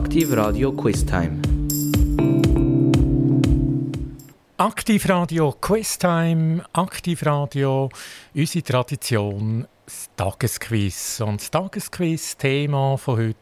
Aktiv Radio Quiz Time. Aktiv Radio Quiz Time, Aktiv Radio, unsere Tradition, das Tagesquiz. Und das Tagesquiz-Thema von heute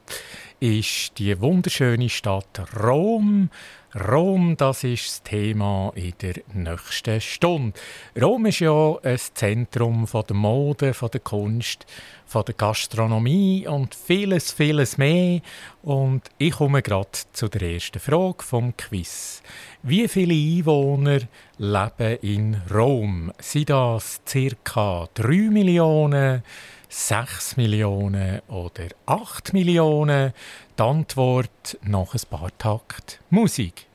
ist die wunderschöne Stadt Rom. Rom, das ist das Thema in der nächsten Stunde. Rom ist ja ein Zentrum von der Mode, von der Kunst, von der Gastronomie und vieles, vieles mehr. Und ich komme gerade zu der ersten Frage vom Quiz. Wie viele Einwohner leben in Rom? Sind das ca. 3 Millionen, 6 Millionen oder 8 Millionen? Die Antwort nach ein paar Takt Musik.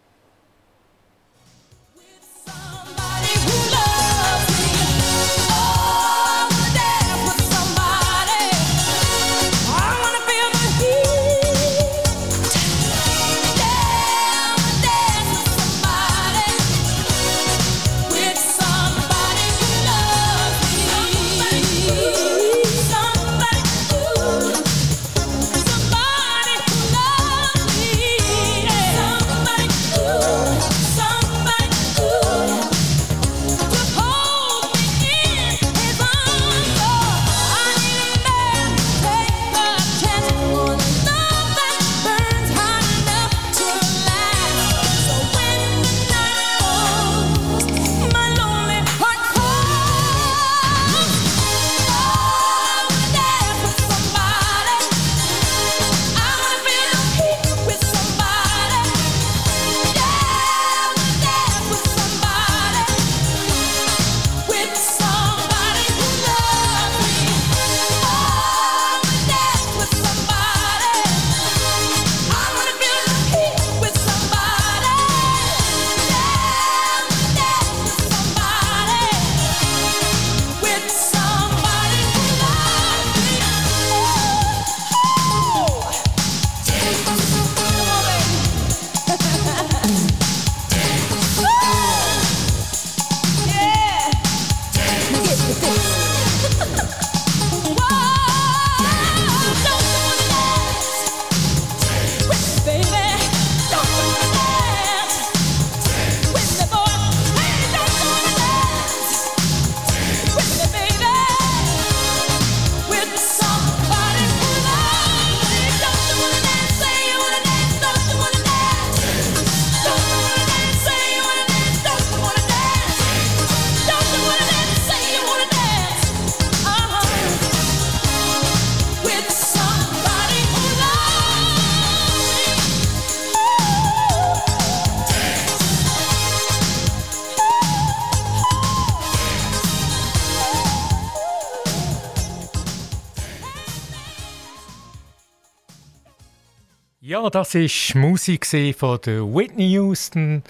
Das war Musik von der Whitney Houston.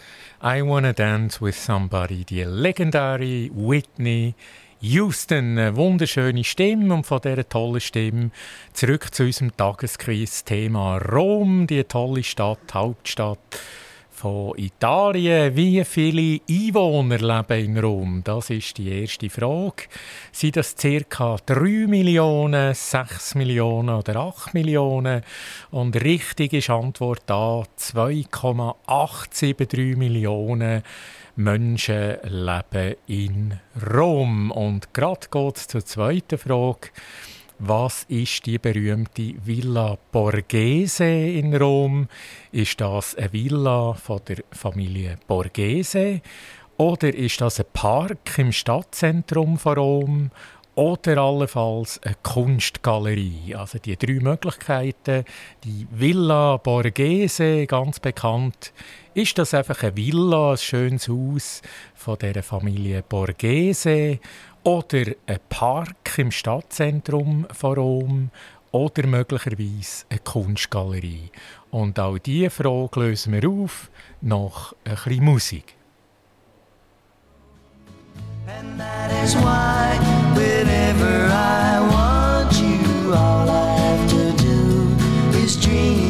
I Wanna Dance with Somebody, die legendäre Whitney Houston. Eine wunderschöne Stimme und von dieser tollen Stimme zurück zu unserem Tagesquiz-Thema Rom, die tolle Stadt, Hauptstadt von Italien. Wie viele Einwohner leben in Rom? Das ist die erste Frage. Sind das ca. 3 Millionen, 6 Millionen oder 8 Millionen? Und richtig ist Antwort A, 2,873 Millionen Menschen leben in Rom. Und gerade geht es zur zweiten Frage. Was ist die berühmte Villa Borghese in Rom? Ist das eine Villa von der Familie Borghese? Oder ist das ein Park im Stadtzentrum von Rom? Oder allenfalls eine Kunstgalerie. Also die drei Möglichkeiten. Die Villa Borghese, ganz bekannt. Ist das einfach eine Villa, ein schönes Haus von der Familie Borghese? Oder ein Park im Stadtzentrum von Rom oder möglicherweise eine Kunstgalerie. Und auch diese Frage lösen wir auf nach ein bisschen Musik. And that is why whenever I want you, all I have to do is dream.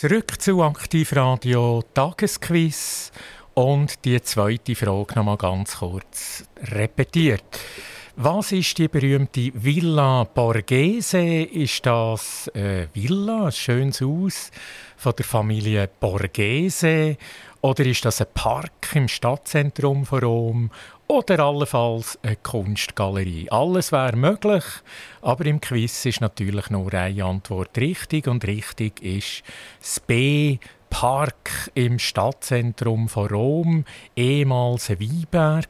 Zurück zu Aktivradio Tagesquiz und die zweite Frage noch mal ganz kurz repetiert. Was ist die berühmte Villa Borghese? Ist das eine Villa, ein schönes Haus von der Familie Borghese? Oder ist das ein Park im Stadtzentrum von Rom? Oder allenfalls eine Kunstgalerie. Alles wäre möglich, aber im Quiz ist natürlich nur eine Antwort richtig und richtig ist das B. Park im Stadtzentrum von Rom, ehemals ein Weinberg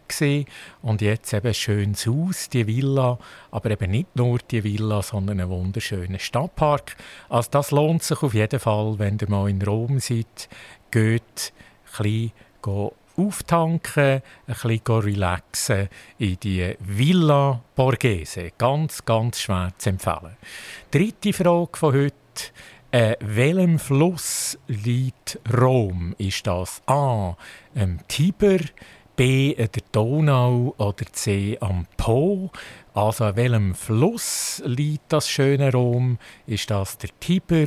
und jetzt eben ein schönes Haus, die Villa, aber eben nicht nur die Villa, sondern ein wunderschöner Stadtpark. Also das lohnt sich auf jeden Fall, wenn ihr mal in Rom seid, geht ein bisschen auftanken, ein bisschen relaxen in die Villa Borghese. Ganz, ganz schwer zu empfehlen. Dritte Frage von heute. Äh, welchem Fluss liegt Rom? Ist das A. am Tiber, B. der Donau oder C. am Po? Also an welchem Fluss liegt das schöne Rom? Ist das der Tiber,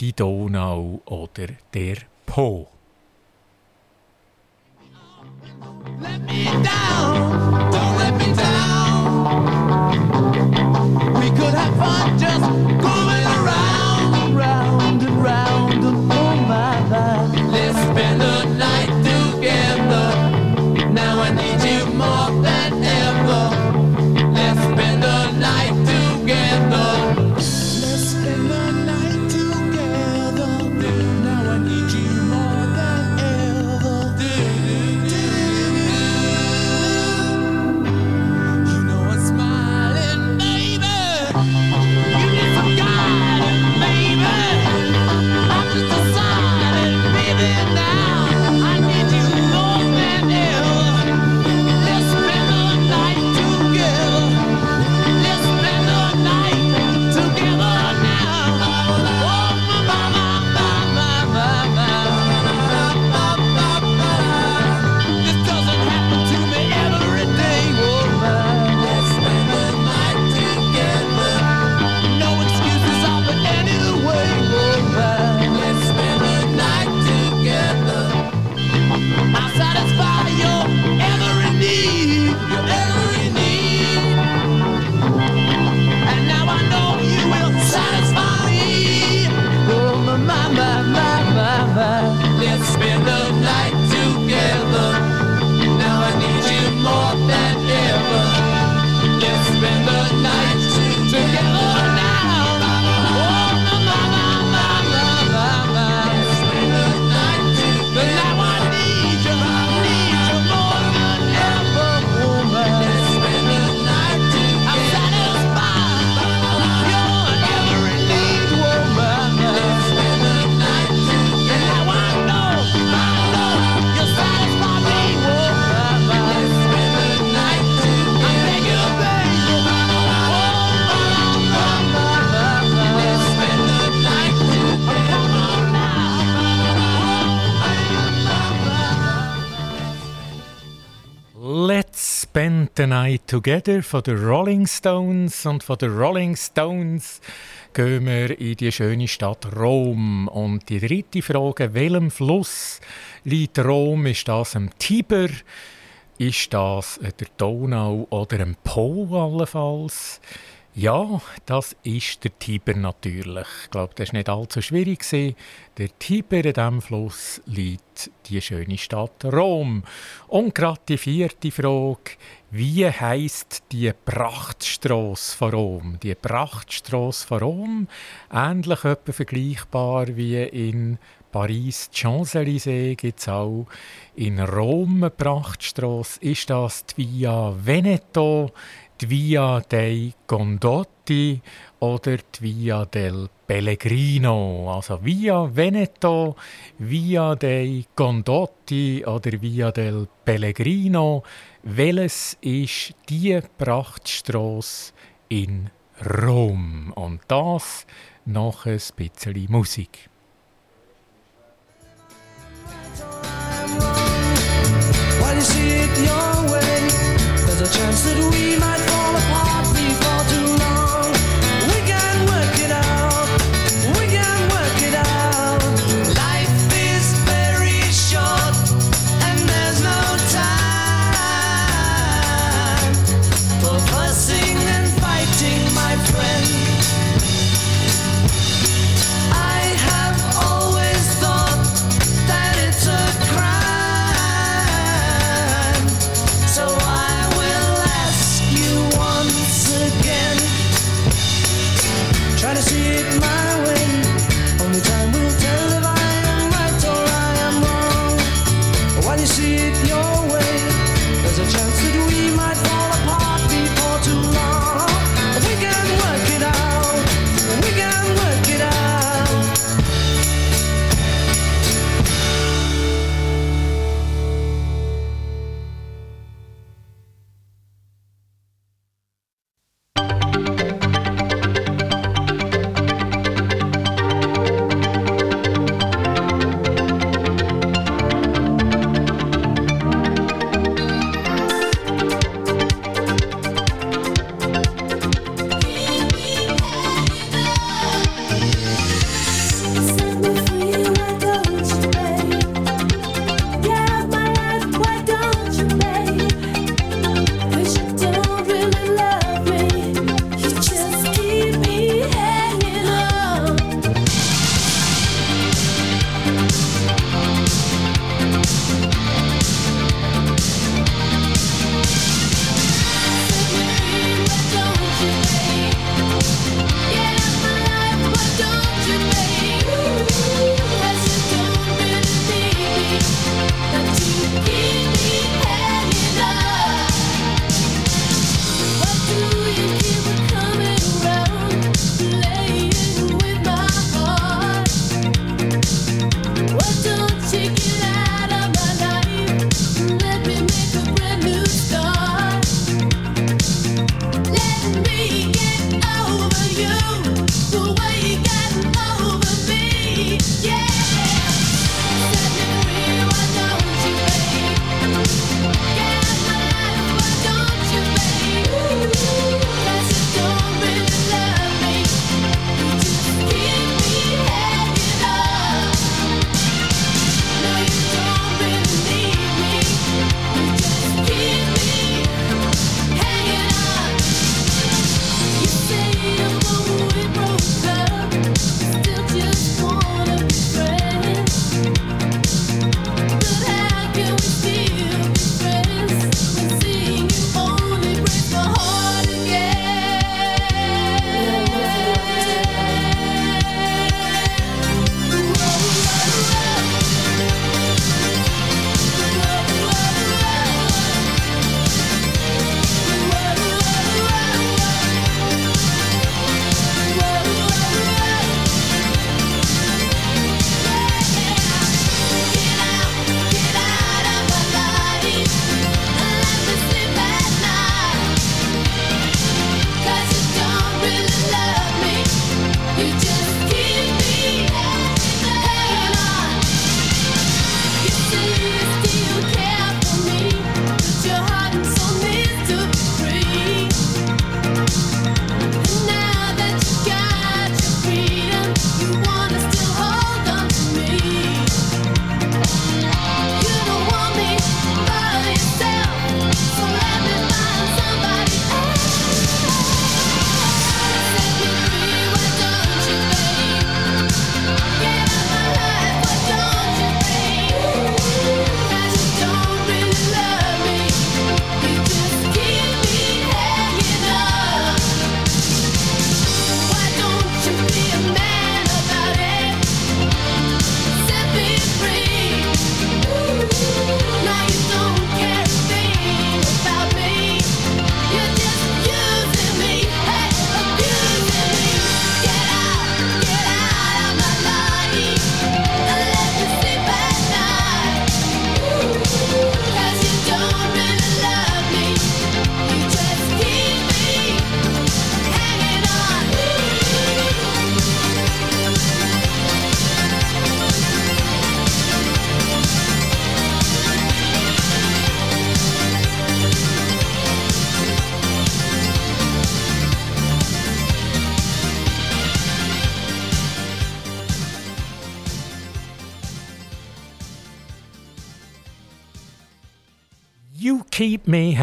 die Donau oder der Po? Don't let the night together von den Rolling Stones und von den Rolling Stones gehen wir in die schöne Stadt Rom. Und die dritte Frage, welchem Fluss liegt Rom? Ist das am Tiber? Ist das der Donau oder am Po allenfalls? Ja, das ist der Tiber natürlich. Ich glaube, das war nicht allzu schwierig. Der Tiber in diesem Fluss liegt die schöne Stadt Rom. Und gerade die vierte Frage, wie heisst die Prachtstrasse von Rom? Die Prachtstrasse von Rom, ähnlich etwa vergleichbar wie in Paris Champs-Élysées gibt es auch in Rom eine Prachtstrasse. Ist das die Via Veneto, die Via dei Condotti oder die Via del Pellegrino? Also Via Veneto, Via dei Condotti oder Via del Pellegrino. Welches ist die Prachtstrasse in Rom? Und das nach ein bisschen Musik. While you see a chance that we might fall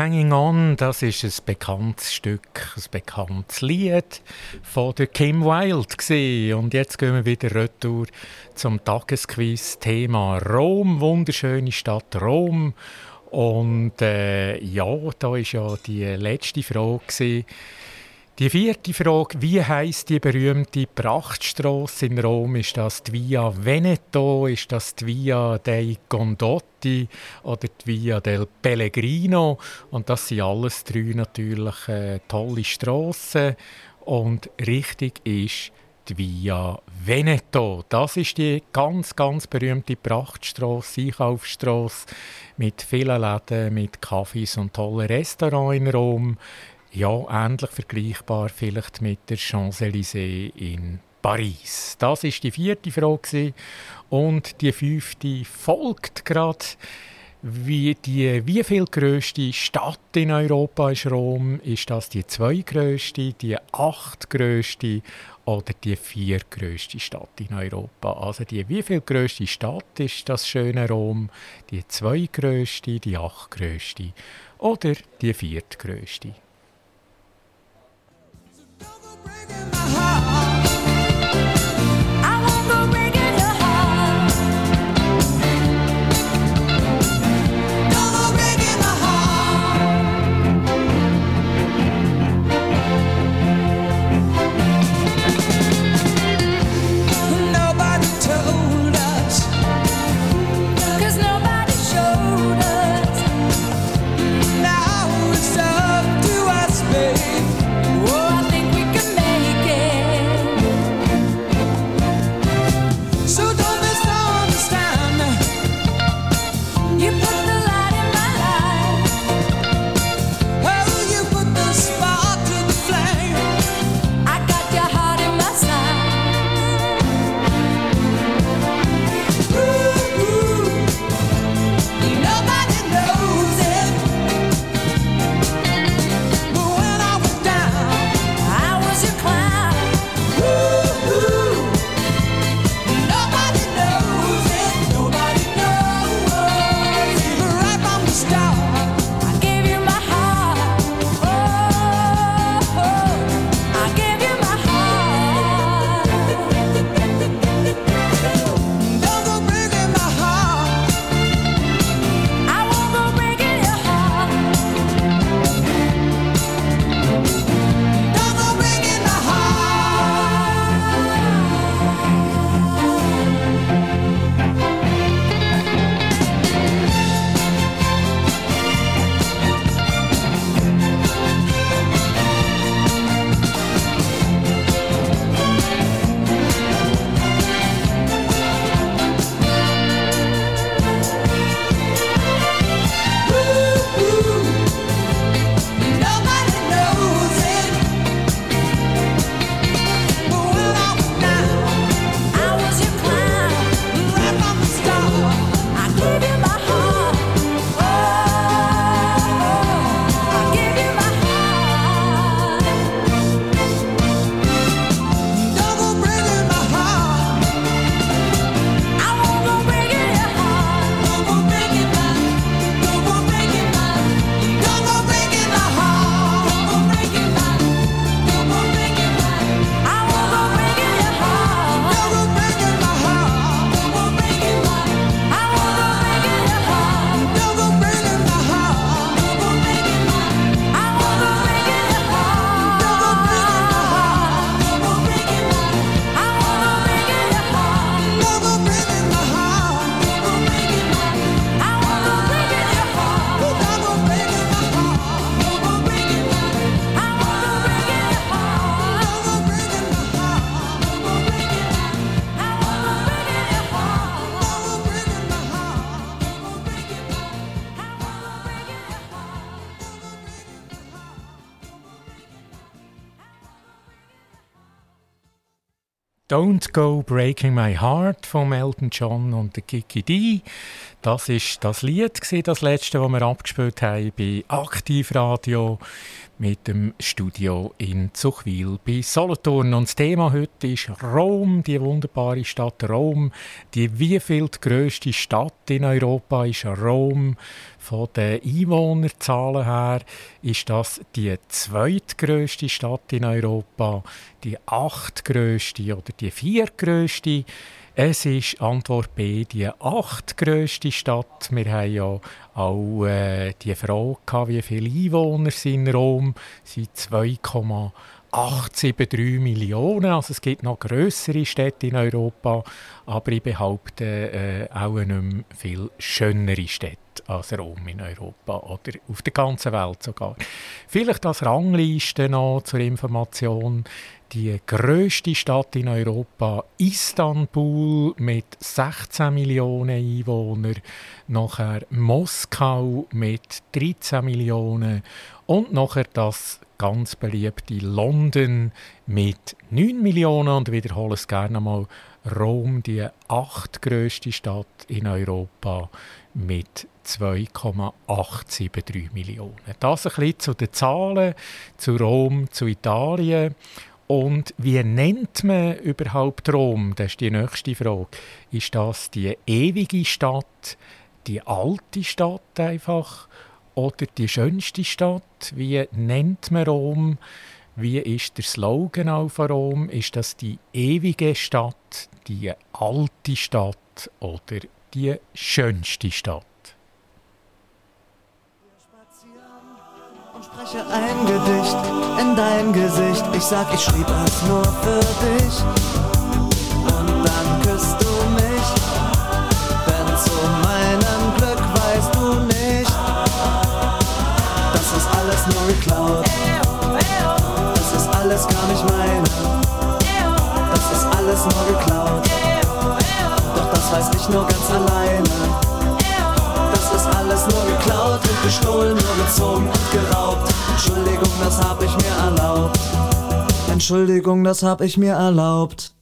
Hanging On, das ist ein bekanntes Stück, ein bekanntes Lied von der Kim Wilde. Und jetzt gehen wir wieder retour zum Tagesquiz-Thema Rom, wunderschöne Stadt Rom. Und äh, ja, da ist ja die letzte Frage gewesen, Die vierte Frage, wie heißt die berühmte Prachtstraße in Rom? Ist das die Via Veneto, ist das die Via dei Condotti oder die Via del Pellegrino? Und das sind alles drei natürlich äh, tolle Straßen. Und richtig ist die Via Veneto. Das ist die ganz, ganz berühmte Prachtstraße, Einkaufsstraße mit vielen Läden, mit Cafés und tollen Restaurants in Rom ja, ähnlich vergleichbar vielleicht mit der Champs-Élysées in Paris. Das ist die vierte Frage und die fünfte folgt gerade. Wie, die, wie viel größte Stadt in Europa ist Rom? Ist das die zweitgrößte, die achtgrößte oder die viertgrößte Stadt in Europa? Also die wie viel größte Stadt ist das schöne Rom? Die zweitgrößte, die achtgrößte oder die viertgrößte? breaking my heart. Don't Go Breaking My Heart von Elton John und der Kiki D. Das ist das Lied, das letzte, das wir abgespielt haben bei Aktivradio mit dem Studio in Zuchwil bei Solothurn. Und das Thema heute ist Rom, die wunderbare Stadt Rom. Die wievielte grösste Stadt in Europa ist Rom? Von den Einwohnerzahlen her ist das die zweitgrößte Stadt in Europa, die achtgrößte oder die viertgrößte. Es ist Antwort B die achtgrößte Stadt. Wir haben ja auch äh, die Frage wie viele Einwohner sind in Rom. Es sind 2,8 873 Millionen. Also es gibt noch größere Städte in Europa, aber ich behaupte äh, auch nicht mehr viel schönere Städte als Rom in Europa oder auf der ganzen Welt sogar. Vielleicht als Rangliste noch zur Information. Die größte Stadt in Europa, Istanbul, mit 16 Millionen Einwohnern. Nachher Moskau mit 13 Millionen. Und nachher das ganz beliebte London mit 9 Millionen. Und wiederhole es gerne mal. Rom, die achtgrößte Stadt in Europa mit 2,873 Millionen. Das ein bisschen zu den Zahlen, zu Rom, zu Italien. Und wie nennt man überhaupt Rom? Das ist die nächste Frage. Ist das die ewige Stadt, die alte Stadt einfach oder die schönste Stadt? Wie nennt man Rom? Wie ist der Slogan auch von Rom? Ist das die ewige Stadt, die alte Stadt oder die schönste Stadt? Spreche ein Gedicht in dein Gesicht. Ich sag, ich schrieb es nur für dich. Und dann küsst du mich. Denn zu meinem Glück weißt du nicht, das ist alles nur geklaut. Das ist alles gar nicht meine. Das ist alles nur geklaut. Doch das weiß ich nur ganz alleine gestohlen, nur gezogen und geraubt. Entschuldigung, das hab ich mir erlaubt. Entschuldigung, das hab ich mir erlaubt.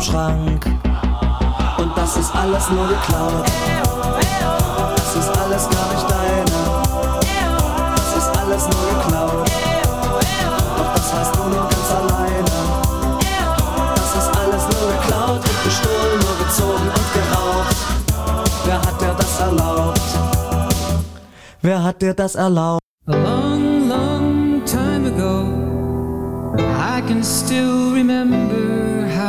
Im Schrank. Und das ist alles nur geklaut. Das ist alles gar nicht deine. Das ist alles nur geklaut. Doch das weißt du nur ganz alleine. Das ist alles nur geklaut und gestohlen, nur gezogen und geraubt. Wer hat dir das erlaubt? Wer hat dir das erlaubt? A long, long time ago, I can still remember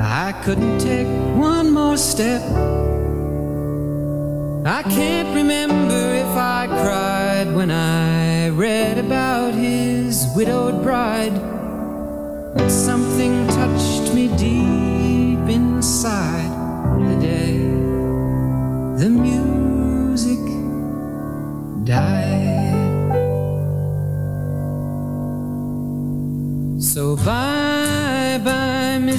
I couldn't take one more step. I can't remember if I cried when I read about his widowed bride. But something touched me deep inside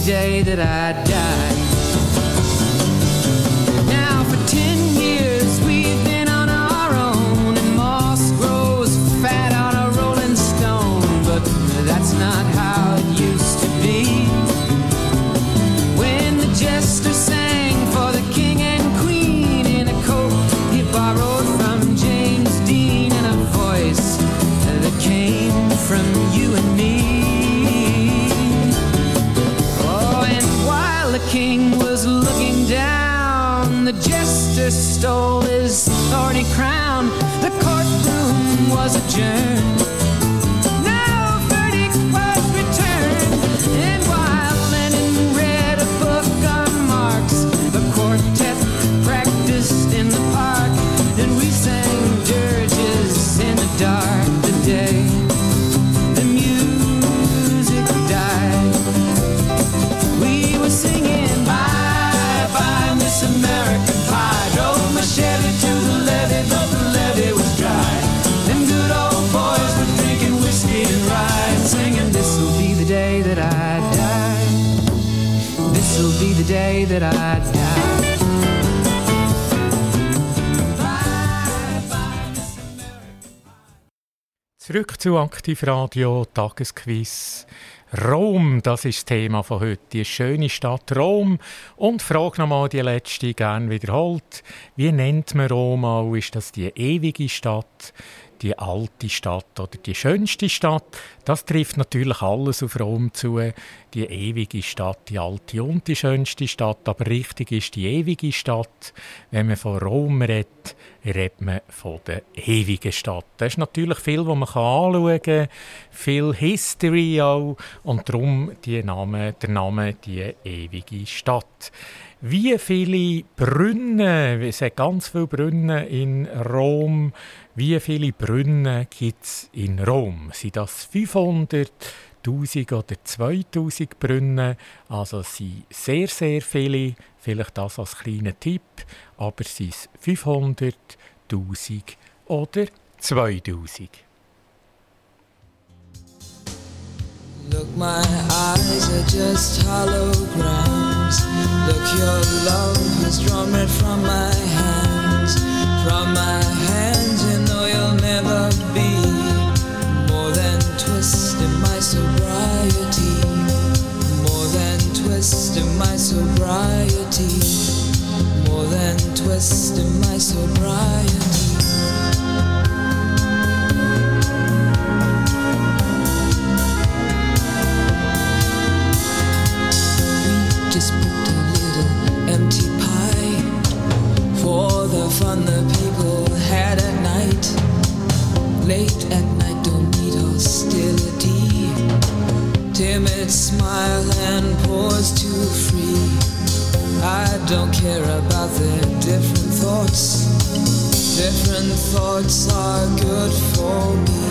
the day that I die. stole Yeah. Zurück zu Aktivradio, Tagesquiz. Rom, das ist das Thema von heute. Die schöne Stadt Rom. Und frage nochmal die letzte, gern wiederholt. Wie nennt man Rom auch? Ist das die ewige Stadt? Die alte Stadt oder die schönste Stadt, das trifft natürlich alles auf Rom zu. Die ewige Stadt, die alte und die schönste Stadt. Aber richtig ist die ewige Stadt. Wenn man von Rom redet, redet man von der ewigen Stadt. Da ist natürlich viel, was man anschauen kann, viel History auch und darum die Name, der Name die ewige Stadt. Wie viele Brunnen, es hat ganz viele Brunnen in Rom, wie viele Brunnen gibt es in Rom? Sind das 500, 1000 oder 2000 Brunnen? Also es sind sehr, sehr viele, vielleicht das als kleiner Tipp, aber es sind 500, 1000 oder 2000. Look, my eyes are just holograms. Look, your love has drawn red from my hands. From my hands, sobriety. More than twist in my sobriety. We just booked a little empty pie for the fun the people had at night. Late at night, don't need hostility. Timid smile and pause too free. I don't care about their different thoughts. Different thoughts are good for me.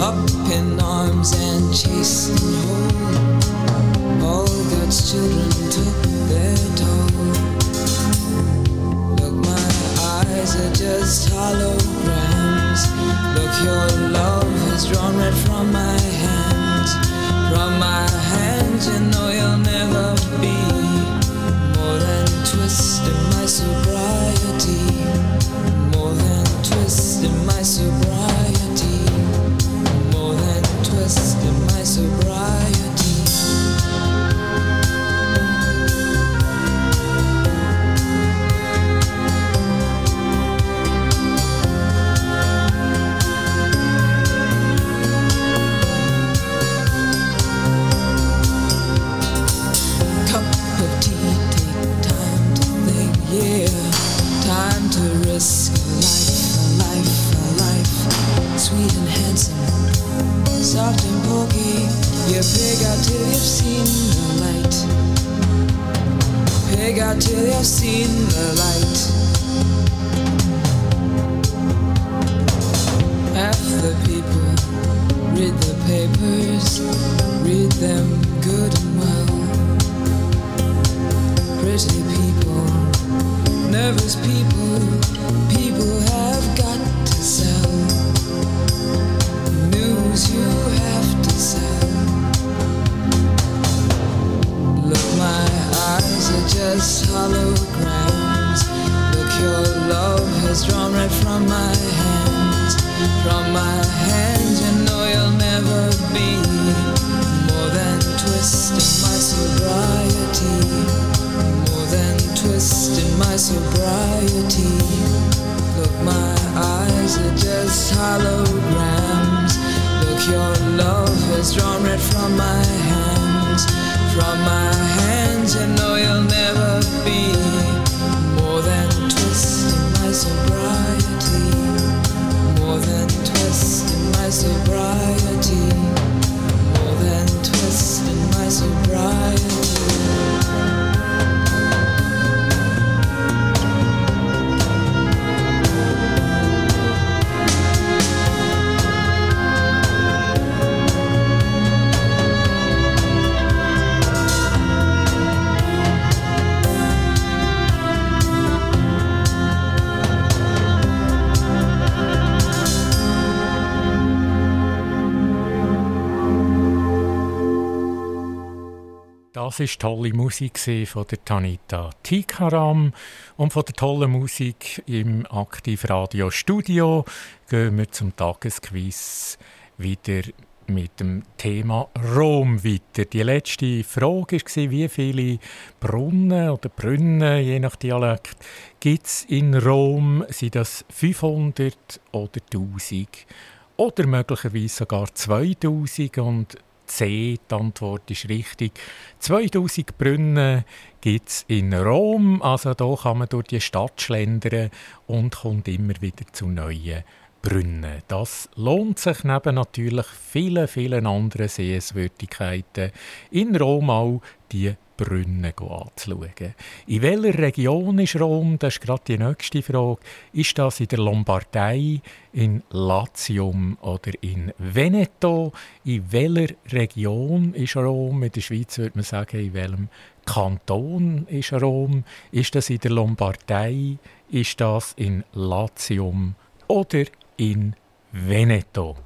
Up in arms and chasing home. All God's children took their toll. Look, my eyes are just holograms. Look, your love has drawn red from my hands. From holograms. Look, your love has drawn right from my hands. From my hands, you know you'll never be more than twisting my sobriety. More than twisting my sobriety. Look, my eyes are just holograms. Look, your love has drawn right from my hands. From my hands, you know you'll never be more than twisting my sobriety. More than twisting my sobriety. More than twisting my sobriety. Das ist tolle Musik von der Tanita Tikaram und von der tollen Musik im Aktivradio Studio gehen wir zum Tagesquiz wieder mit dem Thema Rom weiter. Die letzte Frage war, wie viele Brunnen oder Brunnen, je nach Dialekt, gibt es in Rom? Sind das 500 oder 1000? Oder möglicherweise sogar 2000? Und C, die Antwort ist richtig. 2000 Brunnen gibt es in Rom. Also da kann man durch die Stadt schlendern und kommt immer wieder zu neuen Brunnen. Das lohnt sich neben natürlich vielen, vielen anderen Sehenswürdigkeiten in Rom auch die Brunnen anzuschauen. In welcher Region ist Rom? Das ist gerade die nächste Frage. Ist das in der Lombardei, in Latium oder in Veneto? In welcher Region ist Rom? In der Schweiz würde man sagen, in welchem Kanton ist Rom? Ist das in der Lombardei? Ist das in Latium oder in Veneto?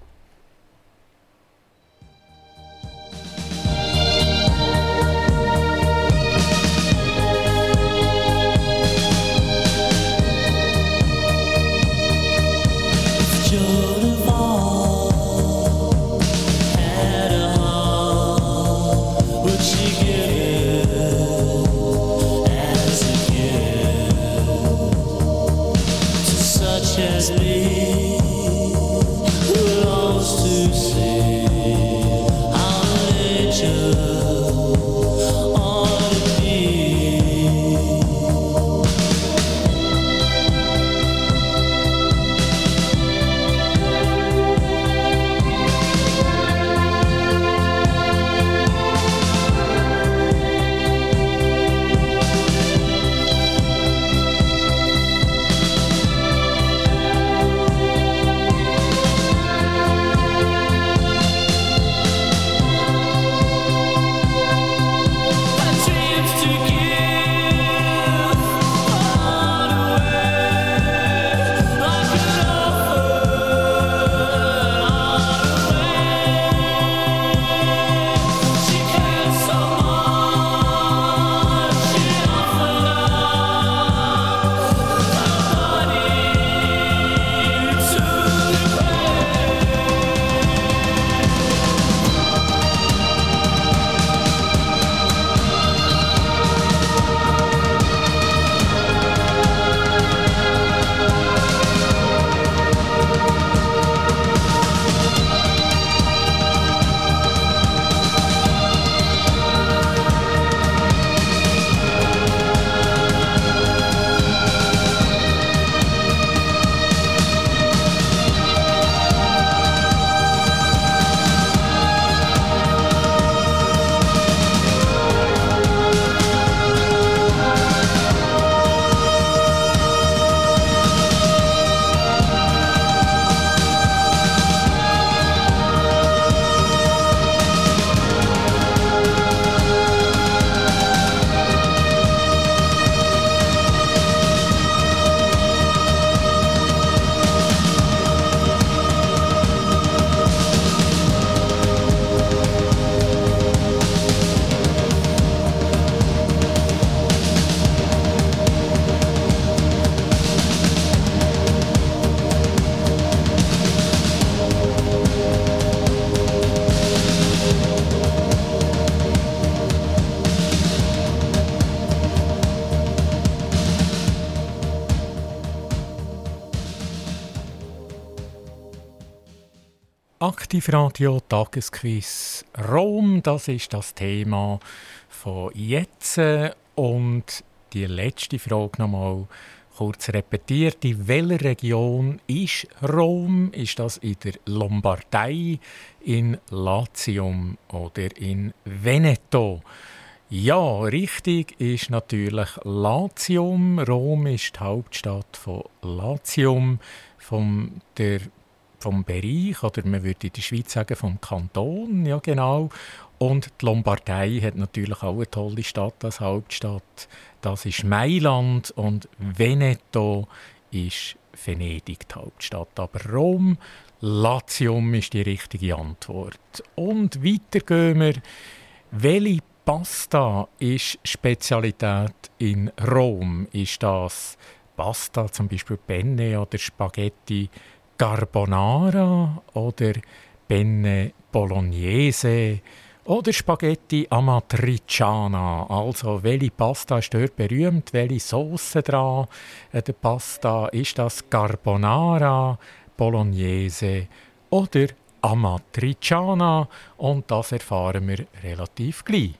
Aktivradio Tagesquiz Rom, das ist das Thema von jetzt. Und die letzte Frage nochmal kurz repetiert. In welcher Region ist Rom? Ist das in der Lombardei, in Latium oder in Veneto? Ja, richtig ist natürlich Latium. Rom ist die Hauptstadt von Latium, vom, der, vom Bereich, oder man würde in der Schweiz sagen vom Kanton, ja genau. Und die Lombardei hat natürlich auch eine tolle Stadt als Hauptstadt. Das ist Mailand und Veneto ist Venedig die Hauptstadt. Aber Rom, Latium ist die richtige Antwort. Und weiter gehen wir. Welche Pasta ist Spezialität in Rom. Ist das Pasta, zum Beispiel Penne oder Spaghetti Carbonara oder Penne Bolognese oder Spaghetti Amatriciana? Also, welche Pasta ist dort berühmt? Welche Sauce dran? Äh, der Pasta ist das Carbonara, Bolognese oder Amatriciana? Und das erfahren wir relativ gleich.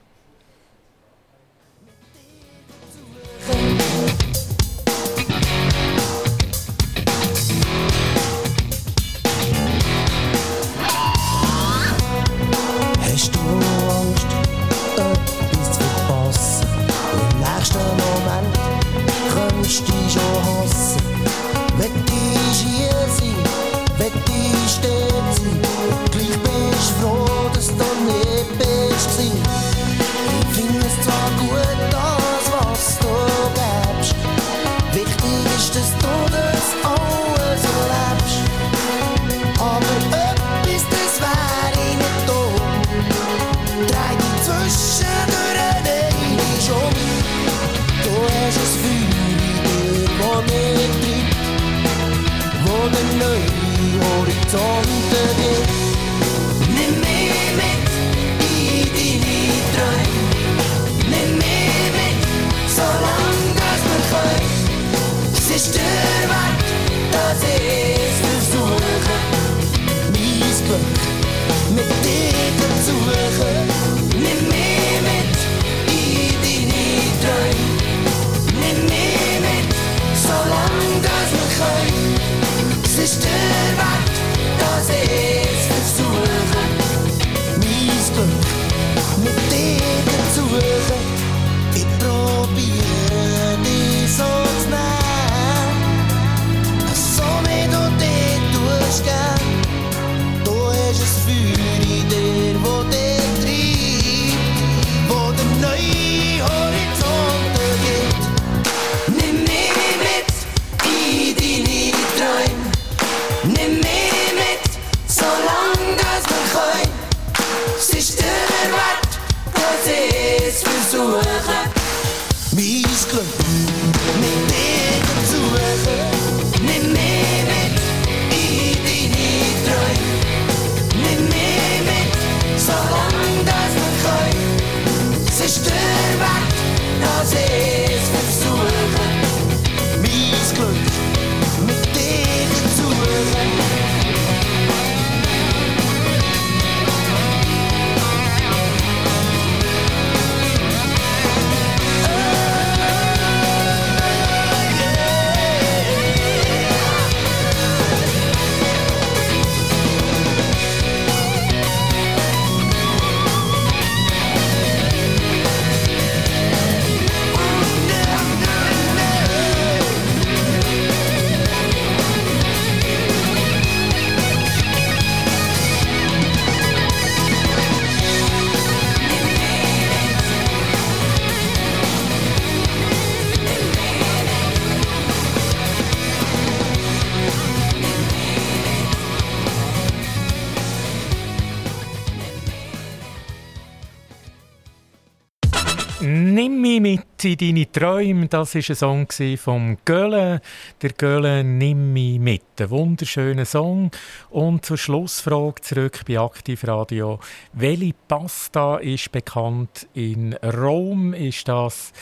Deine Träume. Das war ein Song vom Gölle. Der Gölle Nimm mich mit. Ein wunderschöner Song. Und zur Schlussfrage zurück bei Aktivradio. Welche Pasta ist bekannt in Rom? Ist das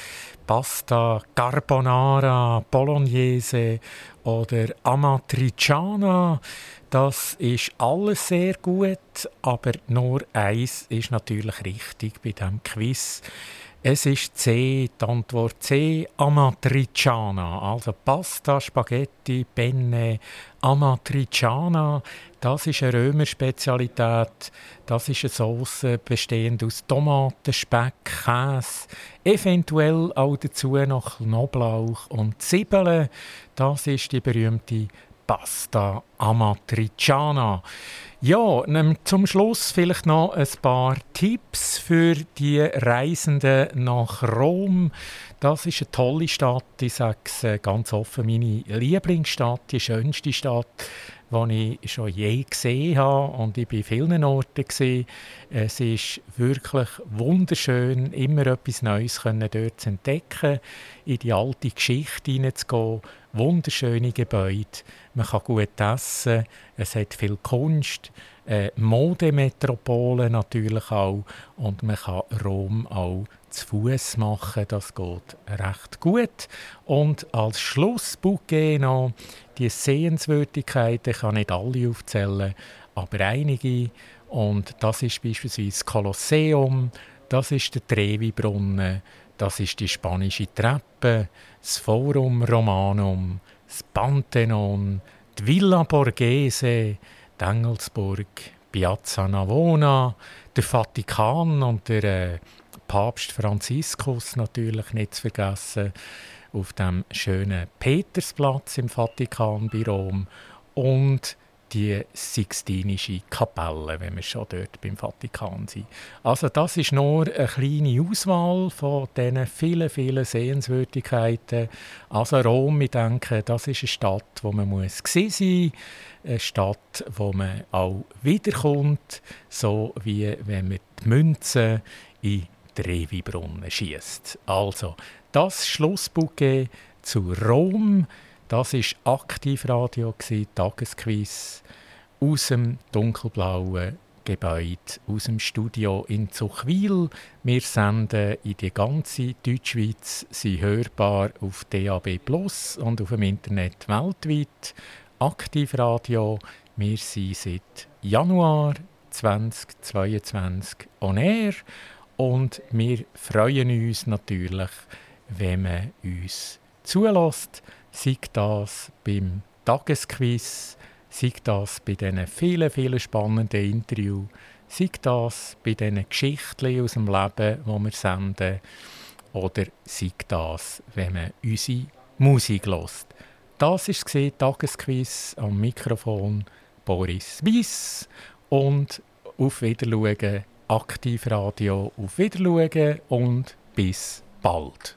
Pasta Carbonara, Bolognese oder Amatriciana? das ist alles sehr gut, aber nur eins ist natürlich richtig bei diesem Quiz. Es ist C, die Antwort C, Amatriciana, also Pasta, Spaghetti, Penne, Amatriciana. Das ist eine Römerspezialität. Das ist eine Sauce bestehend aus Tomaten, Speck, Käse, eventuell auch dazu noch Knoblauch und Zwiebeln. Das ist die berühmte Pasta Amatriciana. Ja, zum Schluss vielleicht noch ein paar Tipps für die Reisenden nach Rom. Das ist eine tolle Stadt, ich sage es äh, ganz offen, meine Lieblingsstadt, die schönste Stadt, die ich schon je gesehen habe und ich war vielen Orten. Es ist wirklich wunderschön, immer etwas Neues dort zu entdecken, in die alte Geschichte hineinzugehen, wunderschöne Gebäude, man kann gut essen, es hat viel Kunst, äh, Modemetropole natürlich auch und man kann Rom auch zu Fuß machen, das geht recht gut. Und als Schlussbouquet noch die Sehenswürdigkeiten, ich kann nicht alle aufzählen, aber einige. Und das ist beispielsweise das Kolosseum, das ist der Trevi-Brunnen, das ist die spanische Treppe, das Forum Romanum, das Pantheon, die Villa Borghese, die Engelsburg, Piazza Navona, der Vatikan und der äh, Papst Franziskus natürlich nicht zu vergessen auf dem schönen Petersplatz im Vatikan bei Rom und die Sixtinische Kapelle, wenn wir schon dort beim Vatikan sind. Also das ist nur eine kleine Auswahl von diesen vielen, vielen Sehenswürdigkeiten. Also Rom, ich denke, das ist eine Stadt, wo man muss sein muss, eine Stadt, wo man auch wiederkommt, so wie wenn man die Münzen in Trevi-Brunnen schießt. Also das Schlussbouquet zu Rom. Das war Aktivradio, Tagesquiz aus dem dunkelblauen Gebäude, aus dem Studio in Zuchwil. Wir senden in die ganze Deutschschweiz, sie hörbar auf DAB Plus und auf dem Internet weltweit. Aktivradio, wir sind seit Januar 2022 on air und wir freuen uns natürlich, wenn man uns zulässt sei das beim Tagesquiz, sei das bei diesen vielen, vielen spannenden Interviews, sei das bei diesen Geschichten aus dem Leben, die wir senden, oder sei das, wenn man unsere Musik hört. Das war Tagesquiz am Mikrofon Boris Wies und auf Wiedersehen, Aktivradio auf Wiedersehen und bis bald.